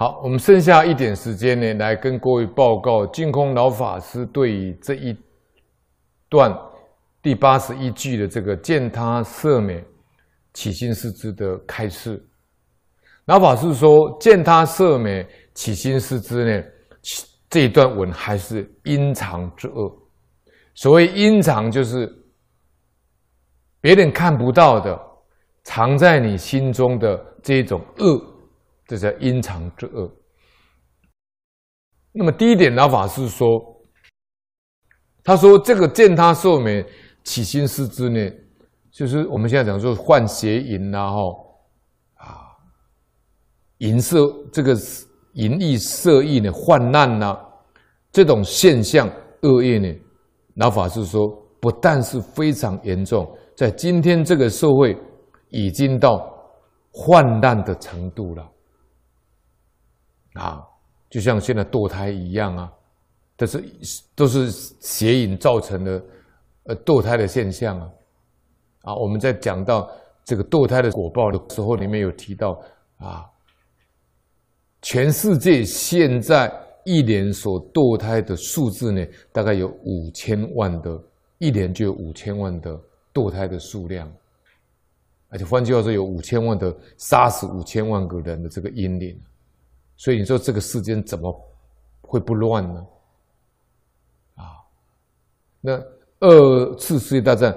好，我们剩下一点时间呢，来跟各位报告净空老法师对于这一段第八十一句的这个见他色美，起心识之的开示。老法师说：“见他色美，起心识之呢，这一段文还是阴藏之恶。所谓阴藏，就是别人看不到的，藏在你心中的这种恶。”这叫阴藏之恶。那么第一点，老法师说，他说这个见他受美，起心思之呢，就是我们现在讲说幻邪淫呐，吼啊，淫色这个淫逸色艺呢，患难呐，这种现象恶业呢，老法师说，不但是非常严重，在今天这个社会已经到患难的程度了。啊，就像现在堕胎一样啊，都是都是邪淫造成的，呃，堕胎的现象啊。啊，我们在讲到这个堕胎的果报的时候，里面有提到啊，全世界现在一年所堕胎的数字呢，大概有五千万的，一年就有五千万的堕胎的数量，而且换句话说，有五千万的杀死五千万个人的这个阴灵。所以你说这个世间怎么会不乱呢？啊，那二次世界大战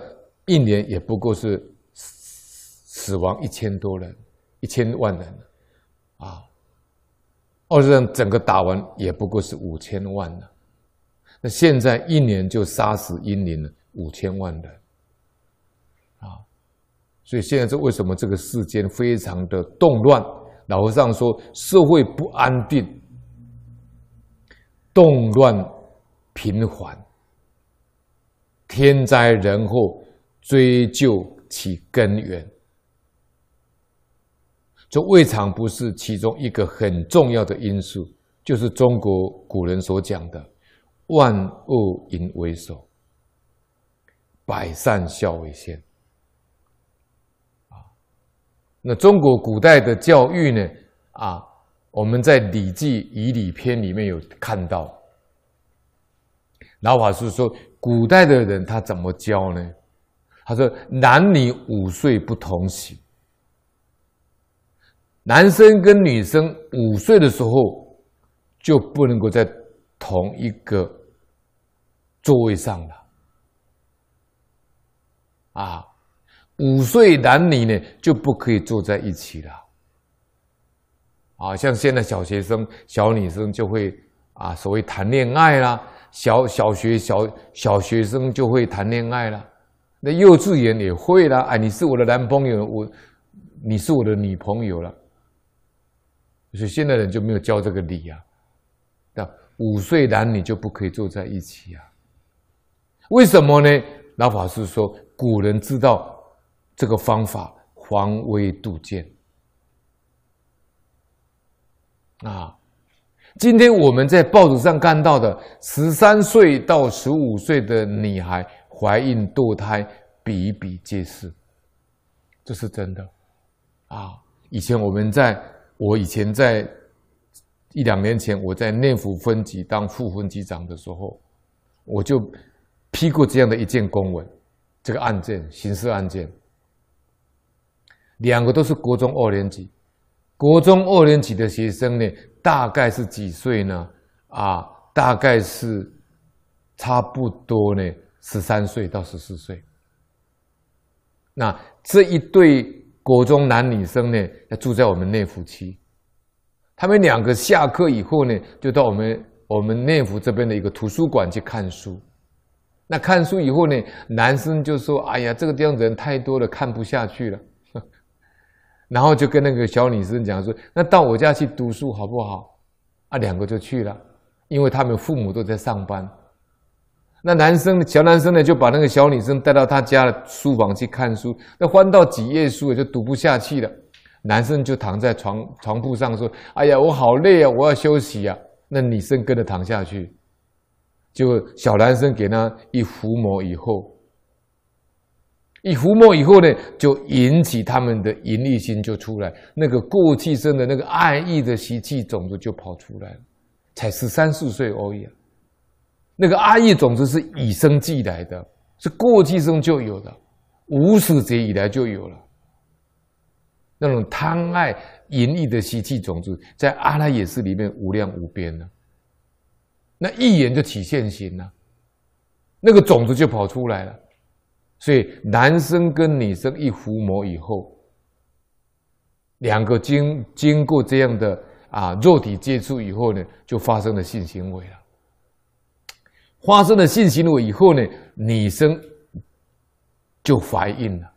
一年也不过是死亡一千多人，一千万人，啊，二战整个打完也不过是五千万了，那现在一年就杀死英灵了五千万人，啊，所以现在这为什么这个世间非常的动乱？老和尚说：“社会不安定，动乱频繁，天灾人祸追究其根源，这未尝不是其中一个很重要的因素。就是中国古人所讲的‘万恶淫为首，百善孝为先’。”那中国古代的教育呢？啊，我们在《礼记·仪礼篇》里面有看到，老法师说，古代的人他怎么教呢？他说：“男女五岁不同行，男生跟女生五岁的时候就不能够在同一个座位上了。”啊。五岁男女呢就不可以坐在一起了，啊，像现在小学生、小女生就会啊，所谓谈恋爱啦，小小学小小学生就会谈恋爱啦，那幼稚园也会啦，哎，你是我的男朋友，我你是我的女朋友了，所以现在人就没有教这个理啊，那五岁男女就不可以坐在一起啊？为什么呢？老法师说，古人知道。这个方法防微杜渐啊！今天我们在报纸上看到的十三岁到十五岁的女孩怀孕堕胎，比比皆是，这是真的啊！以前我们在，我以前在一两年前，我在内府分局当副分局长的时候，我就批过这样的一件公文，这个案件，刑事案件。两个都是国中二年级，国中二年级的学生呢，大概是几岁呢？啊，大概是差不多呢，十三岁到十四岁。那这一对国中男女生呢，要住在我们内府区。他们两个下课以后呢，就到我们我们内府这边的一个图书馆去看书。那看书以后呢，男生就说：“哎呀，这个地方人太多了，看不下去了。”然后就跟那个小女生讲说：“那到我家去读书好不好？”啊，两个就去了，因为他们父母都在上班。那男生小男生呢，就把那个小女生带到他家的书房去看书。那翻到几页书，也就读不下去了。男生就躺在床床铺上说：“哎呀，我好累啊，我要休息啊。”那女生跟着躺下去，就小男生给他一抚摸以后，一伏魔以后呢，就引起他们的淫欲心就出来，那个过去生的那个爱意的习气种子就跑出来了，才十三四岁而已。那个爱意种子是与生俱来的，是过去生就有的，无始劫以来就有了。那种贪爱淫欲的习气种子，在阿赖耶识里面无量无边呢。那一眼就起现行了，那个种子就跑出来了。所以，男生跟女生一伏魔以后，两个经经过这样的啊肉体接触以后呢，就发生了性行为了。发生了性行为以后呢，女生就怀孕了。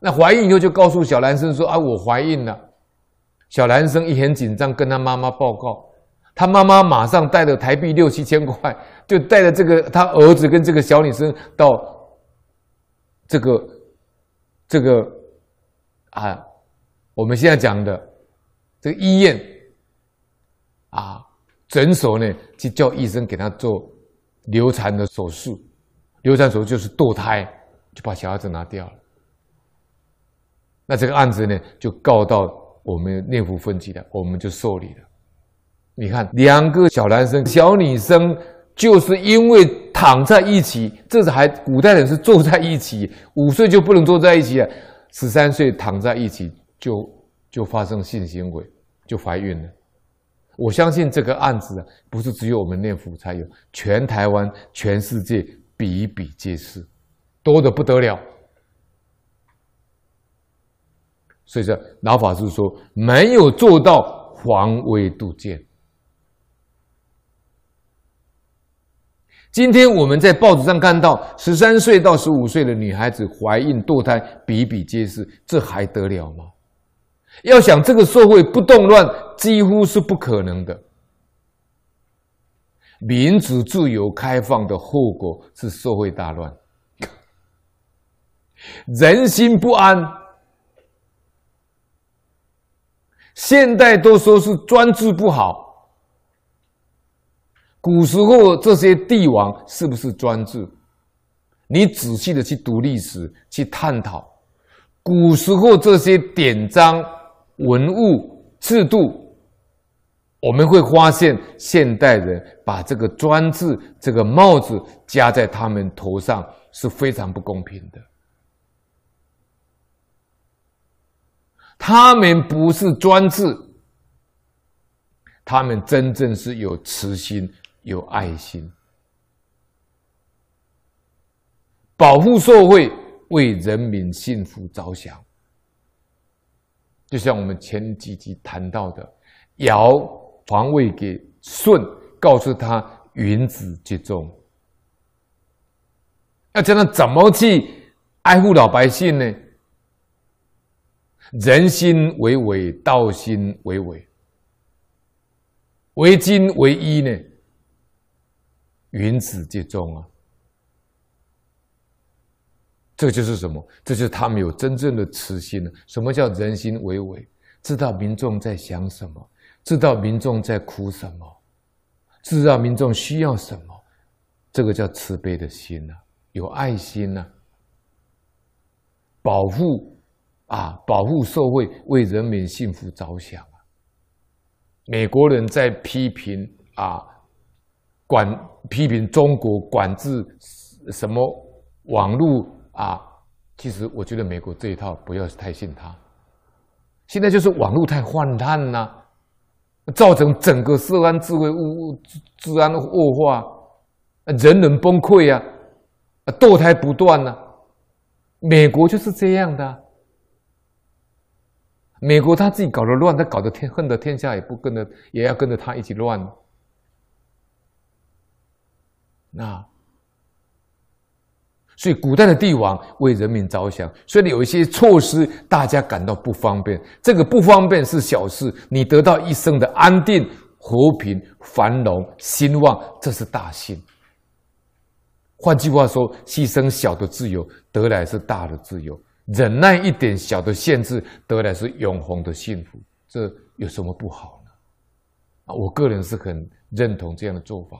那怀孕以后就告诉小男生说：“啊，我怀孕了。”小男生一很紧张，跟他妈妈报告，他妈妈马上带着台币六七千块，就带着这个他儿子跟这个小女生到。这个，这个，啊，我们现在讲的这个医院，啊，诊所呢，去叫医生给他做流产的手术，流产手术就是堕胎，就把小孩子拿掉了。那这个案子呢，就告到我们念佛分局了，我们就受理了。你看，两个小男生、小女生。就是因为躺在一起，这是还古代人是坐在一起，五岁就不能坐在一起啊，十三岁躺在一起就就发生性行为，就怀孕了。我相信这个案子啊，不是只有我们念佛才有，全台湾、全世界比比皆是，多得不得了。所以说，老法师说没有做到防微杜渐。今天我们在报纸上看到十三岁到十五岁的女孩子怀孕堕胎比比皆是，这还得了吗？要想这个社会不动乱，几乎是不可能的。民主自由开放的后果是社会大乱，人心不安。现代都说是专制不好。古时候这些帝王是不是专制？你仔细的去读历史，去探讨古时候这些典章、文物、制度，我们会发现现代人把这个专制这个帽子加在他们头上是非常不公平的。他们不是专制，他们真正是有慈心。有爱心，保护社会，为人民幸福着想。就像我们前几集谈到的，尧传位给舜，告诉他云子接踵。要叫他怎么去爱护老百姓呢？人心为伪，道心为伪，为金为一呢？云子接踵啊，这就是什么？这就是他们有真正的慈心了。什么叫人心为伪？知道民众在想什么，知道民众在苦什么，知道民众需要什么，这个叫慈悲的心呐，有爱心呐，保护啊，保护社会，为人民幸福着想啊。美国人在批评啊。管批评中国管制什么网络啊？其实我觉得美国这一套不要太信他。现在就是网络太泛滥了，造成整个社会治安物治安恶化，人人崩溃呀，堕胎不断呐。美国就是这样的。美国他自己搞得乱，他搞得天恨得天下也不跟着，也要跟着他一起乱。那，所以古代的帝王为人民着想，所以有一些措施大家感到不方便，这个不方便是小事，你得到一生的安定、和平、繁荣、兴旺，这是大幸。换句话说，牺牲小的自由，得来是大的自由；忍耐一点小的限制，得来是永恒的幸福。这有什么不好呢？啊，我个人是很认同这样的做法。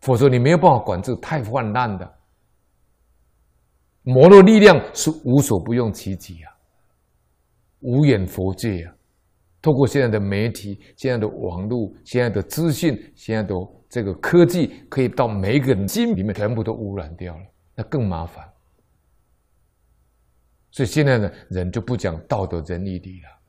否则你没有办法管制太泛滥的。魔的力量是无所不用其极啊，无眼佛界啊。透过现在的媒体、现在的网络、现在的资讯、现在的这个科技，可以到每一个人心里面全部都污染掉了，那更麻烦。所以现在呢，人就不讲道德仁义礼了。